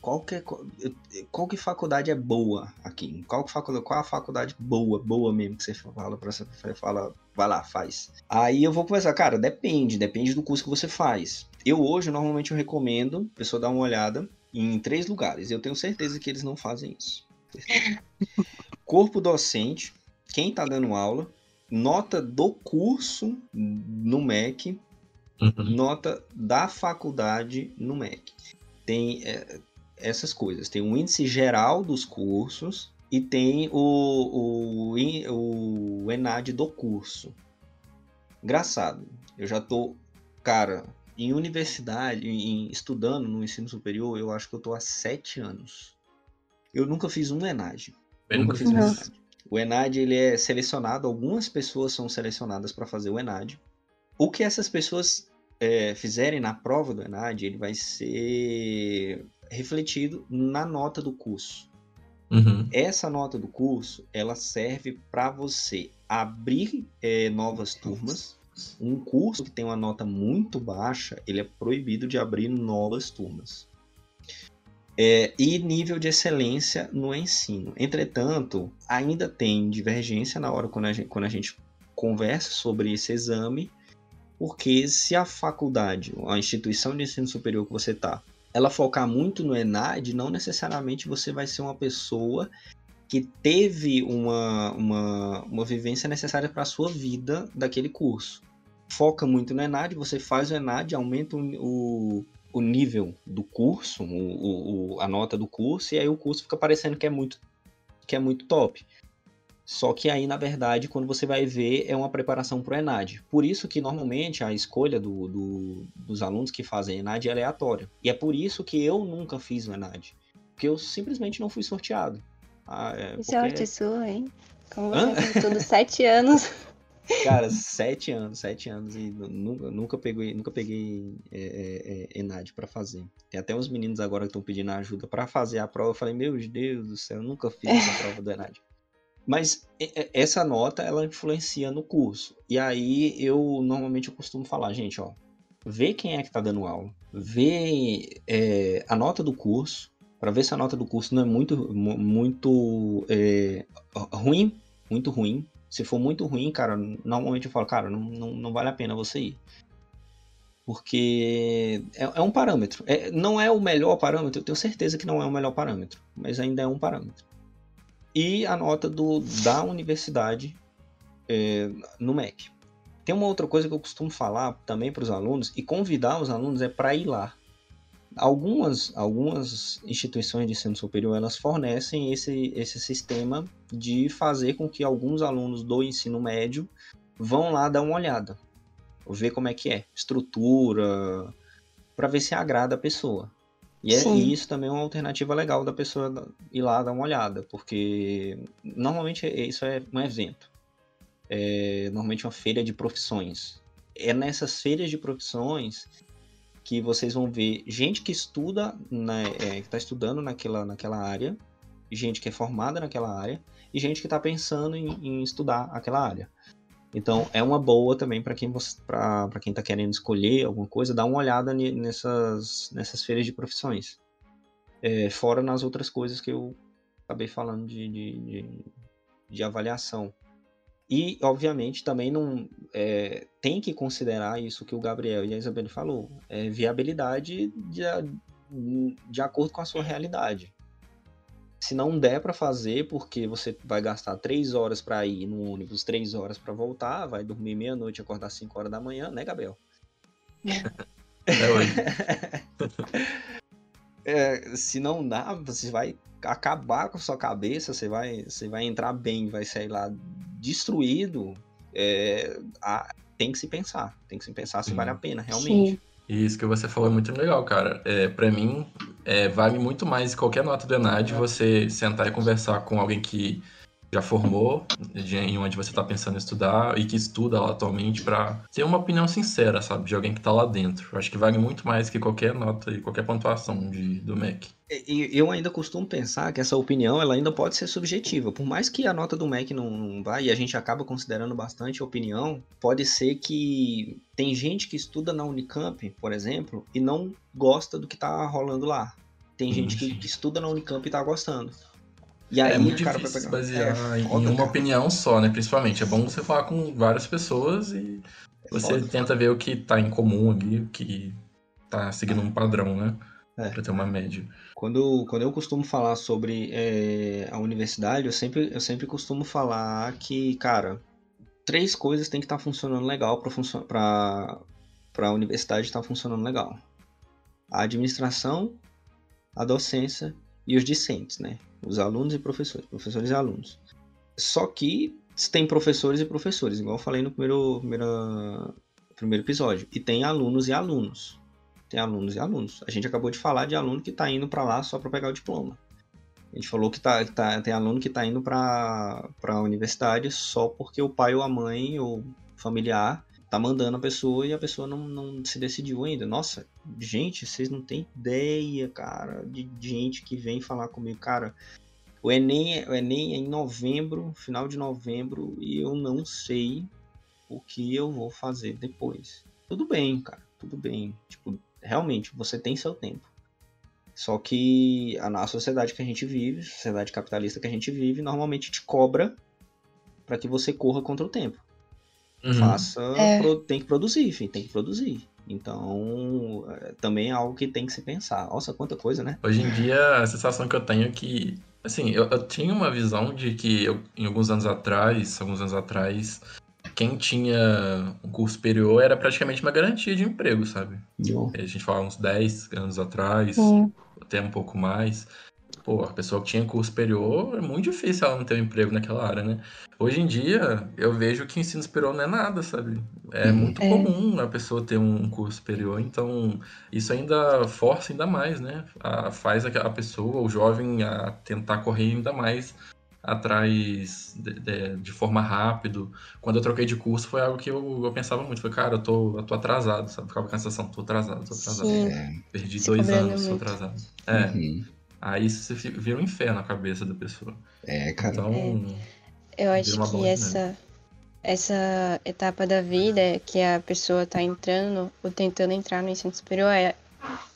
qual que, é, qual que faculdade é boa aqui? Qual, faculdade, qual a faculdade boa, boa mesmo que você fala para você fala, vai lá, faz. Aí eu vou conversar, cara, depende, depende do curso que você faz. Eu hoje normalmente eu recomendo a pessoa dar uma olhada em três lugares. Eu tenho certeza que eles não fazem isso. Corpo docente, quem está dando aula, nota do curso no MEC, uhum. nota da faculdade no MEC. Tem é, essas coisas. Tem o índice geral dos cursos e tem o, o, o ENAD do curso. Engraçado. Eu já tô, cara, em universidade, em, estudando no ensino superior, eu acho que eu tô há sete anos. Eu nunca fiz um ENAD. Eu nunca fiz um ENAD. O ENAD ele é selecionado, algumas pessoas são selecionadas para fazer o ENAD. O que essas pessoas é, fizerem na prova do ENAD, ele vai ser refletido na nota do curso. Uhum. Essa nota do curso, ela serve para você abrir é, novas turmas. Um curso que tem uma nota muito baixa, ele é proibido de abrir novas turmas. É, e nível de excelência no ensino. Entretanto, ainda tem divergência na hora quando a gente, quando a gente conversa sobre esse exame, porque se a faculdade, a instituição de ensino superior que você está, ela focar muito no ENAD, não necessariamente você vai ser uma pessoa que teve uma, uma, uma vivência necessária para a sua vida daquele curso. Foca muito no ENAD, você faz o ENAD, aumenta o, o nível do curso, o, o, a nota do curso, e aí o curso fica parecendo que é muito, que é muito top. Só que aí, na verdade, quando você vai ver, é uma preparação para o ENAD. Por isso que, normalmente, a escolha do, do, dos alunos que fazem ENAD é aleatória. E é por isso que eu nunca fiz o ENAD. Porque eu simplesmente não fui sorteado. Ah, é, porque... Sorte sua, hein? Como você tudo sete anos. Cara, sete anos, sete anos e nunca, nunca peguei, nunca peguei é, é, é ENAD para fazer. Tem até uns meninos agora que estão pedindo ajuda para fazer a prova. Eu falei, meu Deus do céu, eu nunca fiz essa prova do ENAD. Mas essa nota ela influencia no curso. E aí eu normalmente eu costumo falar, gente, ó, vê quem é que está dando aula, vê é, a nota do curso, para ver se a nota do curso não é muito muito é, ruim, muito ruim. Se for muito ruim, cara, normalmente eu falo, cara, não, não, não vale a pena você ir. Porque é, é um parâmetro. É, não é o melhor parâmetro, eu tenho certeza que não é o melhor parâmetro, mas ainda é um parâmetro e a nota do, da universidade é, no MEC. Tem uma outra coisa que eu costumo falar também para os alunos e convidar os alunos é para ir lá. Algumas, algumas instituições de ensino superior elas fornecem esse, esse sistema de fazer com que alguns alunos do ensino médio vão lá dar uma olhada, ver como é que é, estrutura, para ver se agrada a pessoa. E, é, e, isso também é uma alternativa legal da pessoa ir lá dar uma olhada, porque normalmente é, isso é um evento. É normalmente uma feira de profissões. É nessas feiras de profissões que vocês vão ver gente que estuda, né, é, que está estudando naquela, naquela área, gente que é formada naquela área, e gente que está pensando em, em estudar aquela área. Então é uma boa também para quem para quem está querendo escolher alguma coisa, dar uma olhada nessas nessas feiras de profissões. É, fora nas outras coisas que eu acabei falando de, de, de, de avaliação. E, obviamente, também não é, tem que considerar isso que o Gabriel e a Isabelle falou, é, viabilidade de, de acordo com a sua realidade. Se não der para fazer, porque você vai gastar três horas para ir no ônibus, três horas para voltar, vai dormir meia-noite, acordar cinco horas da manhã, né, Gabriel? É hoje. é, se não dá, você vai acabar com a sua cabeça, você vai, você vai entrar bem, vai sair lá destruído. É, a, tem que se pensar, tem que se pensar se vale a pena realmente. Sim. Isso que você falou é muito legal, cara. É, para mim, é, vale muito mais qualquer nota do Enad você sentar e conversar com alguém que já formou, em onde você está pensando em estudar e que estuda lá atualmente para ter uma opinião sincera, sabe, de alguém que está lá dentro. Eu acho que vale muito mais que qualquer nota e qualquer pontuação de, do MEC. Eu ainda costumo pensar que essa opinião ela ainda pode ser subjetiva. Por mais que a nota do MEC não, não vá, e a gente acaba considerando bastante a opinião, pode ser que tem gente que estuda na Unicamp, por exemplo, e não gosta do que está rolando lá. Tem gente que, que, estuda na Unicamp e está gostando. E aí, é muito cara, difícil pegar... basear é, em foda, uma cara. opinião só, né? Principalmente. É bom você falar com várias pessoas e é você foda, tenta ver o que tá em comum ali, o que tá seguindo um padrão, né? É. Pra ter uma média. Quando, quando eu costumo falar sobre é, a universidade, eu sempre, eu sempre costumo falar que, cara, três coisas tem que estar tá funcionando legal para funcio a universidade estar tá funcionando legal. A administração, a docência e os discentes, né? Os alunos e professores, professores e alunos. Só que tem professores e professores, igual eu falei no primeiro, primeiro, primeiro episódio. E tem alunos e alunos. Tem alunos e alunos. A gente acabou de falar de aluno que está indo para lá só para pegar o diploma. A gente falou que tá, tá, tem aluno que está indo para a universidade só porque o pai ou a mãe ou familiar tá mandando a pessoa e a pessoa não, não se decidiu ainda. Nossa, gente, vocês não têm ideia, cara, de gente que vem falar comigo, cara. O Enem, o Enem é em novembro, final de novembro, e eu não sei o que eu vou fazer depois. Tudo bem, cara, tudo bem. Tipo, realmente, você tem seu tempo. Só que a nossa sociedade que a gente vive, sociedade capitalista que a gente vive, normalmente te cobra para que você corra contra o tempo. Uhum. Faça, é. pro, tem que produzir, enfim, tem que produzir. Então, é, também é algo que tem que se pensar. Nossa, quanta coisa, né? Hoje em dia, a sensação que eu tenho é que, assim, eu, eu tinha uma visão de que eu, em alguns anos atrás, alguns anos atrás, quem tinha um curso superior era praticamente uma garantia de emprego, sabe? A gente falava uns 10 anos atrás, até um pouco mais pô, a pessoa que tinha curso superior, é muito difícil ela não ter um emprego naquela área, né? Hoje em dia, eu vejo que ensino superior não é nada, sabe? É muito é. comum a pessoa ter um curso superior, então isso ainda força ainda mais, né? A, faz a, pessoa, o jovem, a tentar correr ainda mais atrás de, de, de, forma rápido. Quando eu troquei de curso foi algo que eu, eu pensava muito. Foi, cara, eu tô, eu tô atrasado, sabe? Ficava com a sensação, tô atrasado, tô atrasado. Sim. Perdi Se dois anos, muito. tô atrasado. É. Uhum. Aí isso vira um inferno na cabeça da pessoa. É, cara. Então, é. Eu acho que essa, essa etapa da vida que a pessoa tá entrando ou tentando entrar no ensino superior é.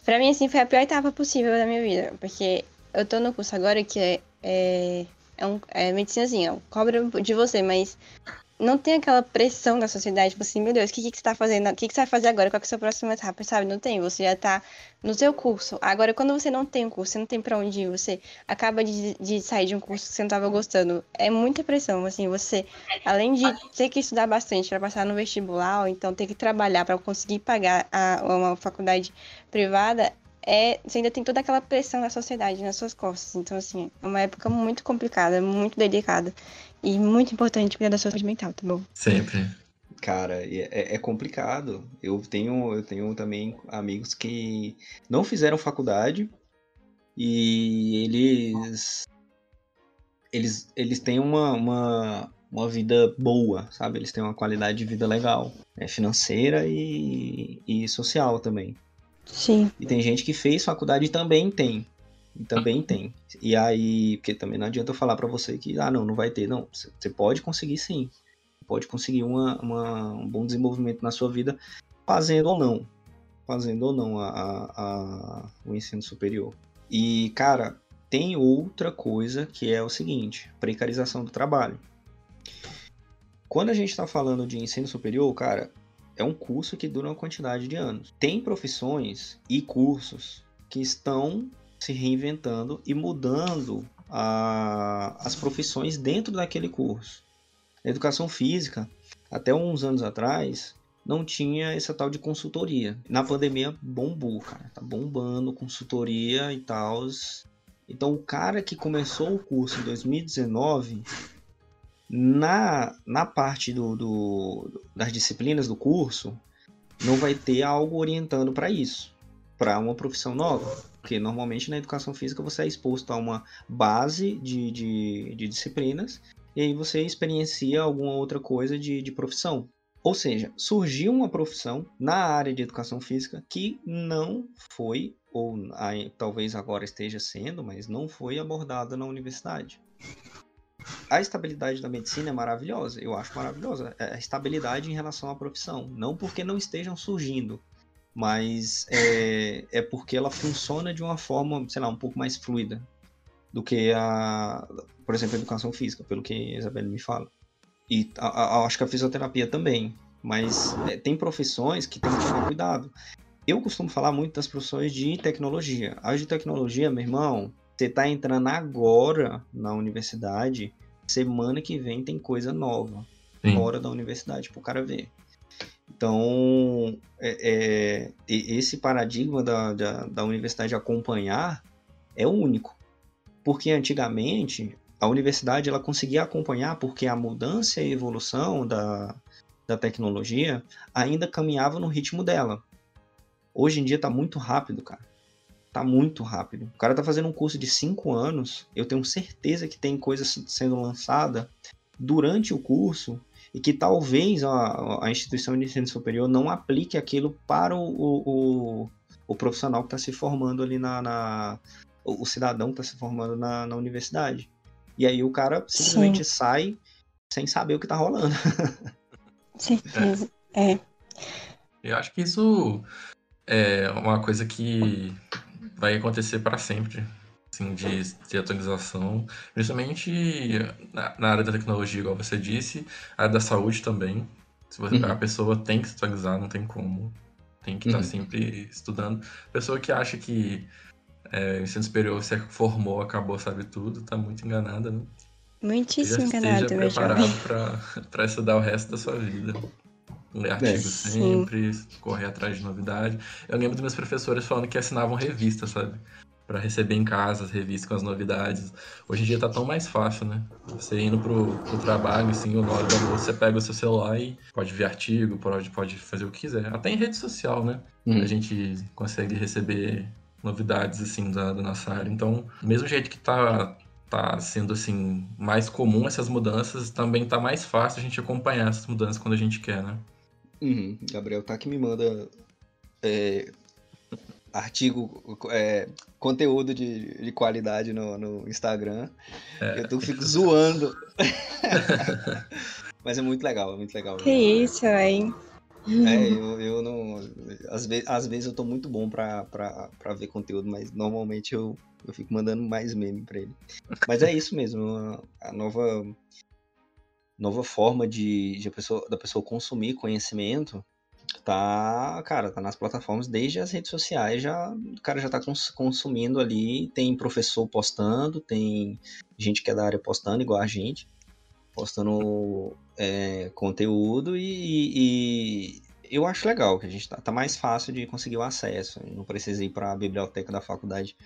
Pra mim, assim, foi a pior etapa possível da minha vida. Porque eu tô no curso agora que é. É, é, um, é medicina assim, é, cobra de você, mas não tem aquela pressão da sociedade, tipo assim, meu Deus, o que, que você tá fazendo? O que, que você vai fazer agora? Qual é a sua próxima etapa? Sabe? Não tem, você já tá no seu curso. Agora, quando você não tem um curso, você não tem para onde ir, você acaba de, de sair de um curso que você não tava gostando, é muita pressão, assim, você, além de ter que estudar bastante para passar no vestibular, ou então ter que trabalhar para conseguir pagar a, uma faculdade privada, é, você ainda tem toda aquela pressão da sociedade nas suas costas. Então, assim, é uma época muito complicada, muito delicada. E muito importante cuidar da sua saúde mental, tá bom? Sempre. Cara, é, é, complicado. Eu tenho, eu tenho também amigos que não fizeram faculdade e eles eles, eles têm uma, uma, uma vida boa, sabe? Eles têm uma qualidade de vida legal, é financeira e, e social também. Sim. E tem gente que fez faculdade e também tem. Também tem. E aí, porque também não adianta eu falar para você que, ah, não, não vai ter. Não, você pode conseguir sim. Pode conseguir uma, uma, um bom desenvolvimento na sua vida, fazendo ou não. Fazendo ou não a, a, a, o ensino superior. E, cara, tem outra coisa que é o seguinte: precarização do trabalho. Quando a gente está falando de ensino superior, cara, é um curso que dura uma quantidade de anos. Tem profissões e cursos que estão se reinventando e mudando a, as profissões dentro daquele curso. Educação física, até uns anos atrás, não tinha essa tal de consultoria. Na pandemia bombou, cara. Tá bombando consultoria e tal. Então o cara que começou o curso em 2019, na, na parte do, do das disciplinas do curso, não vai ter algo orientando para isso, para uma profissão nova. Porque normalmente na educação física você é exposto a uma base de, de, de disciplinas e aí você experiencia alguma outra coisa de, de profissão. Ou seja, surgiu uma profissão na área de educação física que não foi, ou talvez agora esteja sendo, mas não foi abordada na universidade. A estabilidade da medicina é maravilhosa, eu acho maravilhosa. É a estabilidade em relação à profissão. Não porque não estejam surgindo, mas é, é porque ela funciona de uma forma, sei lá, um pouco mais fluida do que a, por exemplo, a educação física, pelo que a Isabelle me fala. E a, a, acho que a fisioterapia também. Mas é, tem profissões que tem que tomar cuidado. Eu costumo falar muito das profissões de tecnologia. As de tecnologia, meu irmão, você está entrando agora na universidade, semana que vem tem coisa nova Sim. fora da universidade para o cara ver. Então, é, é, esse paradigma da, da, da universidade acompanhar é único. Porque antigamente a universidade ela conseguia acompanhar porque a mudança e a evolução da, da tecnologia ainda caminhava no ritmo dela. Hoje em dia está muito rápido, cara. Tá muito rápido. O cara tá fazendo um curso de cinco anos. Eu tenho certeza que tem coisa sendo lançada durante o curso e que talvez a, a instituição de ensino superior não aplique aquilo para o, o, o profissional que está se formando ali na, na o, cidadão que está se formando na, na universidade. E aí o cara simplesmente Sim. sai sem saber o que está rolando. Certeza, é. é. Eu acho que isso é uma coisa que vai acontecer para sempre, assim, de, de atualização, principalmente na, na, área da tecnologia, igual você disse, a área da saúde também. Se você, uhum. A pessoa tem que se atualizar, não tem como. Tem que estar tá uhum. sempre estudando. Pessoa que acha que é, o ensino superior se formou, acabou, sabe tudo, tá muito enganada, né? Muitíssimo enganada, Esteja preparado para estudar o resto da sua vida ler é, artigos é, sempre, correr atrás de novidade. Eu lembro dos meus professores falando que assinavam revistas, sabe? Para receber em casa as revistas com as novidades. Hoje em dia tá tão mais fácil, né? Você indo pro, pro trabalho, assim, o hora da você pega o seu celular e pode ver artigo, pode, pode fazer o que quiser. Até em rede social, né? Hum. A gente consegue receber novidades, assim, da, da nossa área. Então, do mesmo jeito que tá tá sendo assim mais comum essas mudanças, também tá mais fácil a gente acompanhar essas mudanças quando a gente quer, né? Uhum. Gabriel tá que me manda é, artigo, é, conteúdo de, de qualidade no, no Instagram. É. Eu tô, fico zoando. Mas é muito legal, é muito legal. Que isso, hein? É, eu, eu não. Às vezes, às vezes eu tô muito bom pra, pra, pra ver conteúdo, mas normalmente eu, eu fico mandando mais meme pra ele. Mas é isso mesmo, a, a nova nova forma de, de pessoa, da pessoa consumir conhecimento tá, cara, tá nas plataformas desde as redes sociais, já o cara já tá consumindo ali, tem professor postando, tem gente que é da área postando igual a gente, postando é, conteúdo e, e, eu acho legal que a gente tá, tá, mais fácil de conseguir o acesso, não precisa ir para a biblioteca da faculdade.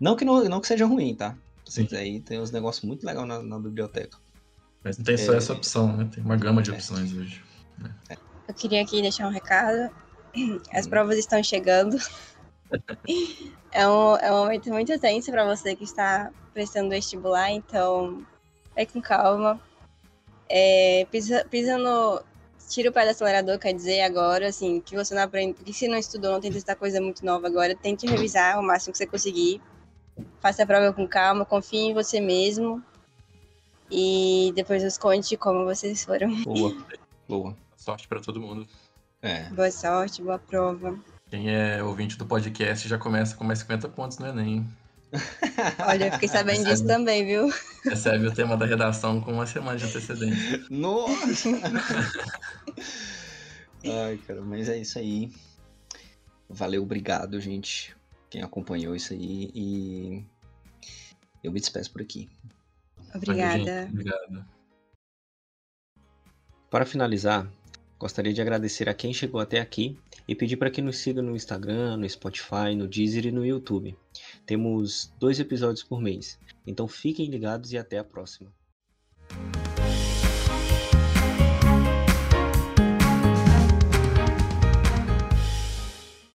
Não que não, não que seja ruim, tá? Sim. Aí tem uns negócios muito legais na, na biblioteca. Mas não tem só é... essa opção, né? Tem uma gama de é. opções hoje. Né? Eu queria aqui deixar um recado. As provas estão chegando. é, um, é um momento muito tenso para você que está prestando vestibular, então vai com calma. É, pisa, pisa no. Tira o pé do acelerador, quer dizer, agora, assim, que você não aprende. Porque se não estudou, não tem testar coisa muito nova agora, tente revisar o máximo que você conseguir. Faça a prova com calma, confie em você mesmo e depois nos conte como vocês foram. Boa, boa. Sorte para todo mundo. É. Boa sorte, boa prova. Quem é ouvinte do podcast já começa com mais 50 pontos no Enem. Olha, eu fiquei sabendo recebe, disso também, viu? Recebe o tema da redação com uma semana de antecedência. Nossa! Ai, cara, mas é isso aí. Valeu, obrigado, gente. Quem acompanhou isso aí. E eu me despeço por aqui. Obrigada. Obrigado. Para finalizar, gostaria de agradecer a quem chegou até aqui e pedir para que nos siga no Instagram, no Spotify, no Deezer e no YouTube. Temos dois episódios por mês, então fiquem ligados e até a próxima.